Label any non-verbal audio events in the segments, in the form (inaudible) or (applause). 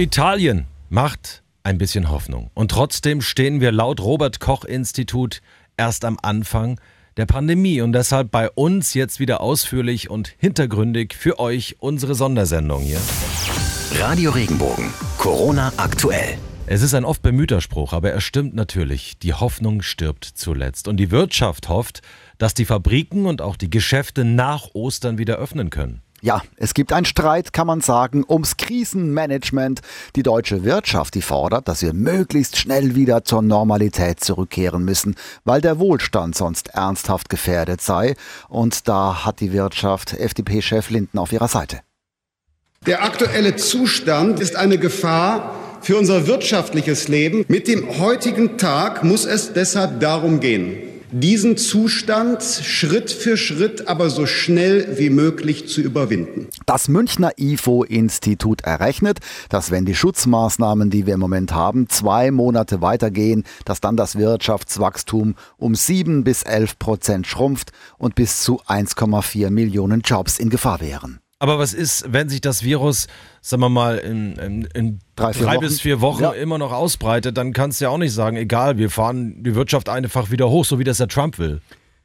Italien macht ein bisschen Hoffnung. Und trotzdem stehen wir laut Robert Koch Institut erst am Anfang der Pandemie und deshalb bei uns jetzt wieder ausführlich und hintergründig für euch unsere Sondersendung hier. Radio Regenbogen, Corona aktuell. Es ist ein oft bemühter Spruch, aber er stimmt natürlich. Die Hoffnung stirbt zuletzt. Und die Wirtschaft hofft, dass die Fabriken und auch die Geschäfte nach Ostern wieder öffnen können. Ja, es gibt einen Streit, kann man sagen, ums Krisenmanagement. Die deutsche Wirtschaft, die fordert, dass wir möglichst schnell wieder zur Normalität zurückkehren müssen, weil der Wohlstand sonst ernsthaft gefährdet sei. Und da hat die Wirtschaft FDP-Chef Linden auf ihrer Seite. Der aktuelle Zustand ist eine Gefahr für unser wirtschaftliches Leben. Mit dem heutigen Tag muss es deshalb darum gehen, diesen Zustand Schritt für Schritt, aber so schnell wie möglich zu überwinden. Das Münchner IFO-Institut errechnet, dass wenn die Schutzmaßnahmen, die wir im Moment haben, zwei Monate weitergehen, dass dann das Wirtschaftswachstum um sieben bis elf Prozent schrumpft und bis zu 1,4 Millionen Jobs in Gefahr wären. Aber was ist, wenn sich das Virus, sagen wir mal, in, in, in drei, drei bis vier Wochen ja. immer noch ausbreitet? Dann kannst du ja auch nicht sagen, egal, wir fahren die Wirtschaft einfach wieder hoch, so wie das der Trump will.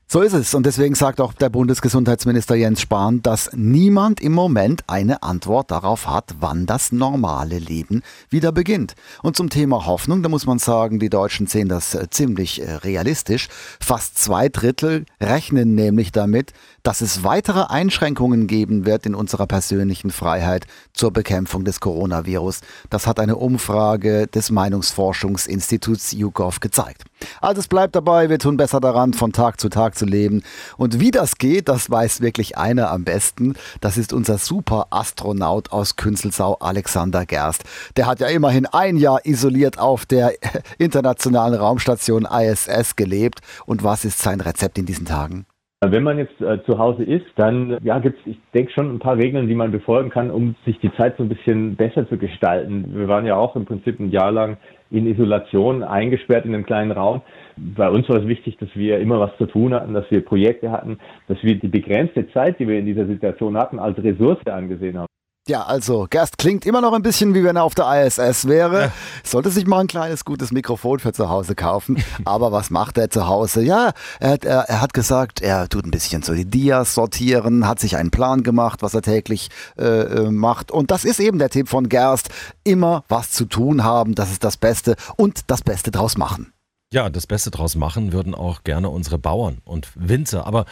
So ist es. Und deswegen sagt auch der Bundesgesundheitsminister Jens Spahn, dass niemand im Moment eine Antwort darauf hat, wann das normale Leben wieder beginnt. Und zum Thema Hoffnung, da muss man sagen, die Deutschen sehen das äh, ziemlich äh, realistisch. Fast zwei Drittel rechnen nämlich damit, dass es weitere Einschränkungen geben wird in unserer persönlichen Freiheit zur Bekämpfung des Coronavirus. Das hat eine Umfrage des Meinungsforschungsinstituts YouGov gezeigt. Also es bleibt dabei, wir tun besser daran, von Tag zu Tag zu leben. Und wie das geht, das weiß wirklich einer am besten. Das ist unser Super-Astronaut aus Künzelsau, Alexander Gerst. Der hat ja immerhin ein Jahr isoliert auf der (laughs) internationalen Raumstation ISS gelebt. Und was ist sein Rezept in diesen Tagen? Wenn man jetzt äh, zu Hause ist, dann ja, gibt es, ich denke schon, ein paar Regeln, die man befolgen kann, um sich die Zeit so ein bisschen besser zu gestalten. Wir waren ja auch im Prinzip ein Jahr lang in Isolation eingesperrt in einem kleinen Raum. Bei uns war es wichtig, dass wir immer was zu tun hatten, dass wir Projekte hatten, dass wir die begrenzte Zeit, die wir in dieser Situation hatten, als Ressource angesehen haben. Ja, also Gerst klingt immer noch ein bisschen wie wenn er auf der ISS wäre. Ja. Sollte sich mal ein kleines gutes Mikrofon für zu Hause kaufen. (laughs) Aber was macht er zu Hause? Ja, er, er, er, hat gesagt, er tut ein bisschen so die Dias sortieren, hat sich einen Plan gemacht, was er täglich äh, äh, macht. Und das ist eben der Tipp von Gerst. Immer was zu tun haben, das ist das Beste und das Beste draus machen. Ja, das Beste draus machen würden auch gerne unsere Bauern und Winzer. Aber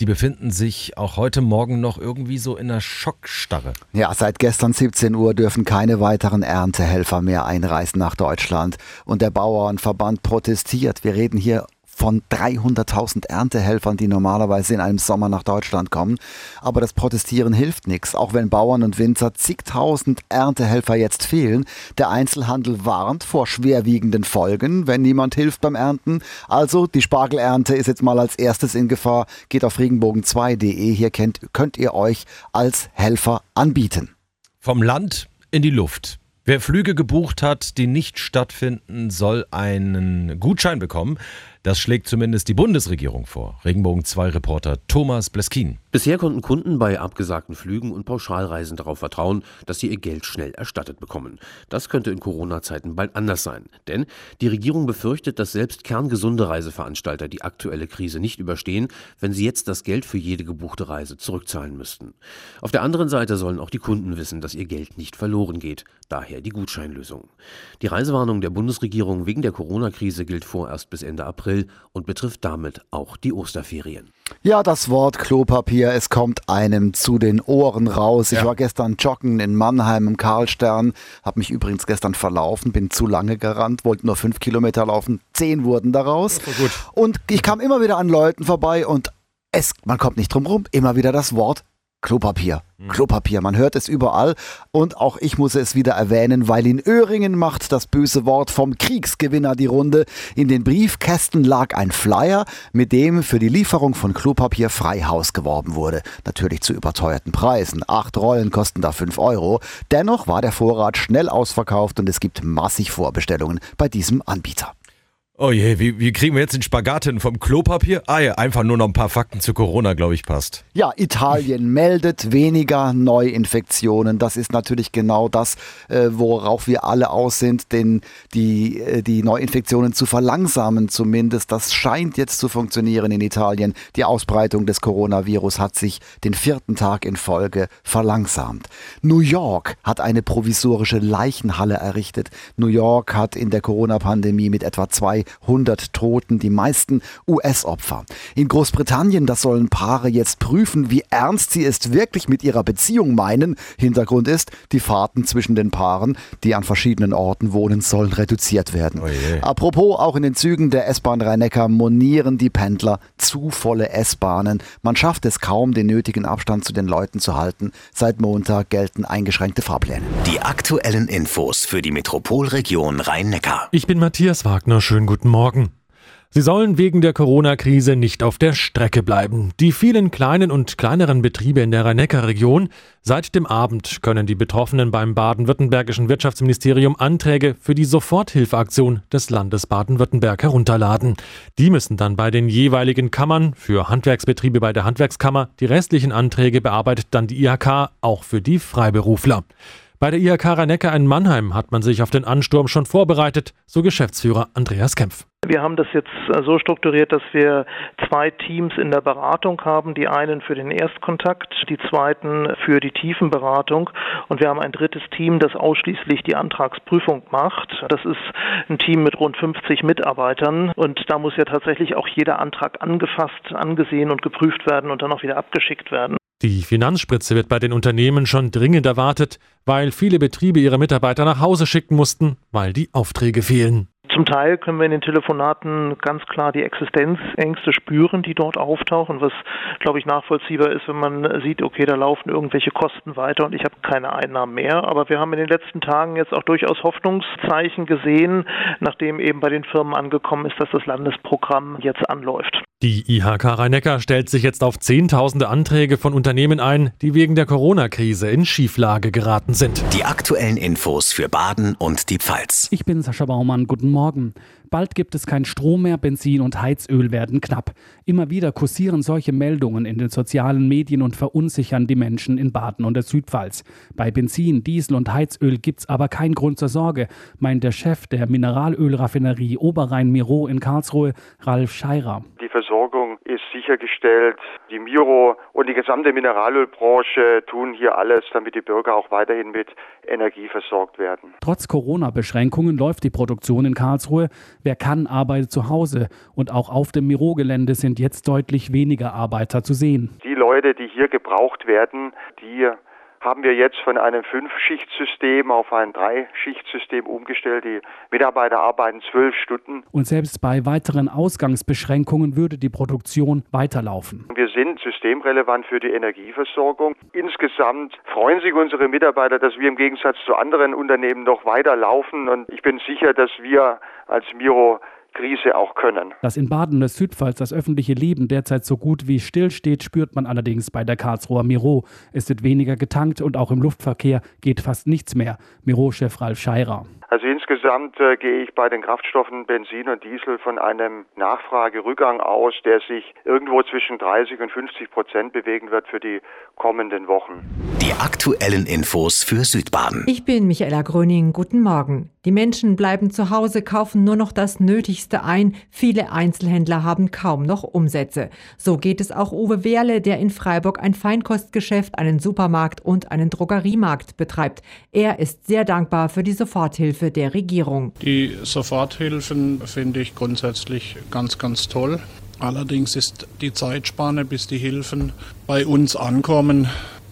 die befinden sich auch heute Morgen noch irgendwie so in einer Schockstarre. Ja, seit gestern 17 Uhr dürfen keine weiteren Erntehelfer mehr einreisen nach Deutschland. Und der Bauernverband protestiert. Wir reden hier von 300.000 Erntehelfern, die normalerweise in einem Sommer nach Deutschland kommen. Aber das Protestieren hilft nichts, auch wenn Bauern und Winzer zigtausend Erntehelfer jetzt fehlen. Der Einzelhandel warnt vor schwerwiegenden Folgen, wenn niemand hilft beim Ernten. Also die Spargelernte ist jetzt mal als erstes in Gefahr. Geht auf regenbogen2.de. Hier könnt, könnt ihr euch als Helfer anbieten. Vom Land in die Luft. Wer Flüge gebucht hat, die nicht stattfinden, soll einen Gutschein bekommen. Das schlägt zumindest die Bundesregierung vor. Regenbogen 2 Reporter Thomas Bleskin. Bisher konnten Kunden bei abgesagten Flügen und Pauschalreisen darauf vertrauen, dass sie ihr Geld schnell erstattet bekommen. Das könnte in Corona-Zeiten bald anders sein. Denn die Regierung befürchtet, dass selbst kerngesunde Reiseveranstalter die aktuelle Krise nicht überstehen, wenn sie jetzt das Geld für jede gebuchte Reise zurückzahlen müssten. Auf der anderen Seite sollen auch die Kunden wissen, dass ihr Geld nicht verloren geht. Daher die Gutscheinlösung. Die Reisewarnung der Bundesregierung wegen der Corona-Krise gilt vorerst bis Ende April. April und betrifft damit auch die Osterferien. Ja, das Wort Klopapier, es kommt einem zu den Ohren raus. Ich ja. war gestern joggen in Mannheim im Karlstern, habe mich übrigens gestern verlaufen, bin zu lange gerannt, wollte nur fünf Kilometer laufen, zehn wurden daraus. Und ich kam immer wieder an Leuten vorbei und es, man kommt nicht drum rum, immer wieder das Wort Klopapier. Mhm. Klopapier, man hört es überall und auch ich muss es wieder erwähnen, weil in Öhringen macht das böse Wort vom Kriegsgewinner die Runde. In den Briefkästen lag ein Flyer, mit dem für die Lieferung von Klopapier Freihaus geworben wurde. Natürlich zu überteuerten Preisen. Acht Rollen kosten da fünf Euro. Dennoch war der Vorrat schnell ausverkauft und es gibt massig Vorbestellungen bei diesem Anbieter. Oh je, wie, wie kriegen wir jetzt den Spagat hin vom Klopapier? Ah ja, einfach nur noch ein paar Fakten zu Corona, glaube ich, passt. Ja, Italien (laughs) meldet weniger Neuinfektionen. Das ist natürlich genau das, äh, worauf wir alle aus sind, denn die, äh, die Neuinfektionen zu verlangsamen zumindest. Das scheint jetzt zu funktionieren in Italien. Die Ausbreitung des Coronavirus hat sich den vierten Tag in Folge verlangsamt. New York hat eine provisorische Leichenhalle errichtet. New York hat in der Corona-Pandemie mit etwa zwei 100 Toten, die meisten US-Opfer. In Großbritannien, das sollen Paare jetzt prüfen, wie ernst sie es wirklich mit ihrer Beziehung meinen. Hintergrund ist, die Fahrten zwischen den Paaren, die an verschiedenen Orten wohnen, sollen reduziert werden. Oh Apropos, auch in den Zügen der S-Bahn Rhein-Neckar monieren die Pendler zu volle S-Bahnen. Man schafft es kaum, den nötigen Abstand zu den Leuten zu halten. Seit Montag gelten eingeschränkte Fahrpläne. Die aktuellen Infos für die Metropolregion Rhein-Neckar. Ich bin Matthias Wagner. Schönen guten Morgen. Sie sollen wegen der Corona-Krise nicht auf der Strecke bleiben. Die vielen kleinen und kleineren Betriebe in der Rhein-Neckar-Region. Seit dem Abend können die Betroffenen beim baden-württembergischen Wirtschaftsministerium Anträge für die Soforthilfeaktion des Landes Baden-Württemberg herunterladen. Die müssen dann bei den jeweiligen Kammern, für Handwerksbetriebe bei der Handwerkskammer, die restlichen Anträge bearbeitet dann die IHK, auch für die Freiberufler. Bei der IHK Rhein-Neckar in Mannheim hat man sich auf den Ansturm schon vorbereitet, so Geschäftsführer Andreas Kempf. Wir haben das jetzt äh, so strukturiert, dass wir zwei Teams in der Beratung haben. Die einen für den Erstkontakt, die zweiten für die Tiefenberatung. Und wir haben ein drittes Team, das ausschließlich die Antragsprüfung macht. Das ist ein Team mit rund 50 Mitarbeitern. Und da muss ja tatsächlich auch jeder Antrag angefasst, angesehen und geprüft werden und dann auch wieder abgeschickt werden. Die Finanzspritze wird bei den Unternehmen schon dringend erwartet, weil viele Betriebe ihre Mitarbeiter nach Hause schicken mussten, weil die Aufträge fehlen. Zum Teil können wir in den Telefonaten ganz klar die Existenzängste spüren, die dort auftauchen, was, glaube ich, nachvollziehbar ist, wenn man sieht, okay, da laufen irgendwelche Kosten weiter und ich habe keine Einnahmen mehr. Aber wir haben in den letzten Tagen jetzt auch durchaus Hoffnungszeichen gesehen, nachdem eben bei den Firmen angekommen ist, dass das Landesprogramm jetzt anläuft. Die IHK Rhein-Neckar stellt sich jetzt auf Zehntausende Anträge von Unternehmen ein, die wegen der Corona-Krise in Schieflage geraten sind. Die aktuellen Infos für Baden und die Pfalz. Ich bin Sascha Baumann. Guten Morgen. Bald gibt es kein Strom mehr, Benzin und Heizöl werden knapp. Immer wieder kursieren solche Meldungen in den sozialen Medien und verunsichern die Menschen in Baden und der Südpfalz. Bei Benzin, Diesel und Heizöl gibt es aber keinen Grund zur Sorge, meint der Chef der Mineralölraffinerie Oberrhein-Miro in Karlsruhe, Ralf Scheirer. Die Versorgung sichergestellt. Die Miro und die gesamte Mineralölbranche tun hier alles, damit die Bürger auch weiterhin mit Energie versorgt werden. Trotz Corona-Beschränkungen läuft die Produktion in Karlsruhe. Wer kann, arbeitet zu Hause. Und auch auf dem Miro-Gelände sind jetzt deutlich weniger Arbeiter zu sehen. Die Leute, die hier gebraucht werden, die haben wir jetzt von einem Fünf-Schicht-System auf ein Drei-Schicht-System umgestellt. Die Mitarbeiter arbeiten zwölf Stunden. Und selbst bei weiteren Ausgangsbeschränkungen würde die Produktion weiterlaufen. Wir sind systemrelevant für die Energieversorgung. Insgesamt freuen sich unsere Mitarbeiter, dass wir im Gegensatz zu anderen Unternehmen noch weiterlaufen. Und ich bin sicher, dass wir als Miro Krise auch können. Dass in Baden und Südpfalz das öffentliche Leben derzeit so gut wie still steht, spürt man allerdings bei der Karlsruher Miro. Es wird weniger getankt und auch im Luftverkehr geht fast nichts mehr. Miro-Chef Ralf Scheirer. Also insgesamt äh, gehe ich bei den Kraftstoffen Benzin und Diesel von einem Nachfragerückgang aus, der sich irgendwo zwischen 30 und 50 Prozent bewegen wird für die kommenden Wochen. Die aktuellen Infos für Südbaden. Ich bin Michaela Gröning. Guten Morgen. Die Menschen bleiben zu Hause, kaufen nur noch das Nötigste ein. Viele Einzelhändler haben kaum noch Umsätze. So geht es auch Uwe Wehrle, der in Freiburg ein Feinkostgeschäft, einen Supermarkt und einen Drogeriemarkt betreibt. Er ist sehr dankbar für die Soforthilfe Hilfe Regierung. Die Soforthilfen finde ich grundsätzlich ganz, ganz toll. Allerdings ist die Zeitspanne, bis die Hilfen bei uns ankommen,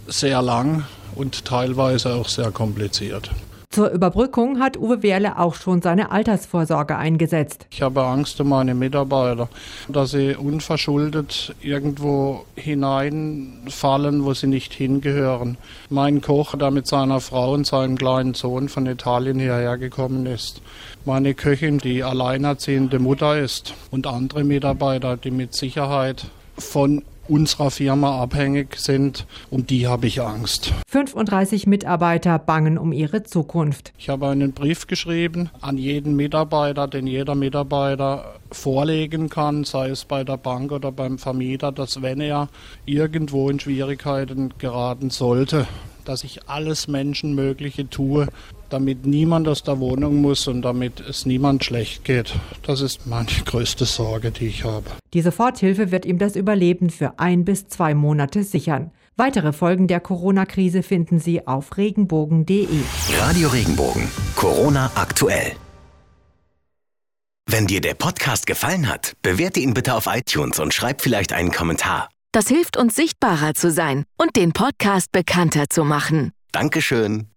sehr lang und teilweise auch sehr kompliziert. Zur Überbrückung hat Uwe Wehrle auch schon seine Altersvorsorge eingesetzt. Ich habe Angst um meine Mitarbeiter, dass sie unverschuldet irgendwo hineinfallen, wo sie nicht hingehören. Mein Koch, der mit seiner Frau und seinem kleinen Sohn von Italien hierher gekommen ist. Meine Köchin, die alleinerziehende Mutter ist. Und andere Mitarbeiter, die mit Sicherheit von unserer Firma abhängig sind. Um die habe ich Angst. 35 Mitarbeiter bangen um ihre Zukunft. Ich habe einen Brief geschrieben an jeden Mitarbeiter, den jeder Mitarbeiter vorlegen kann, sei es bei der Bank oder beim Vermieter, dass wenn er irgendwo in Schwierigkeiten geraten sollte, dass ich alles Menschenmögliche tue, damit niemand aus der Wohnung muss und damit es niemand schlecht geht. Das ist meine (laughs) größte Sorge, die ich habe. Die Soforthilfe wird ihm das Überleben für ein bis zwei Monate sichern. Weitere Folgen der Corona-Krise finden Sie auf regenbogen.de. Radio Regenbogen. Corona aktuell. Wenn dir der Podcast gefallen hat, bewerte ihn bitte auf iTunes und schreib vielleicht einen Kommentar. Das hilft uns sichtbarer zu sein und den Podcast bekannter zu machen. Dankeschön.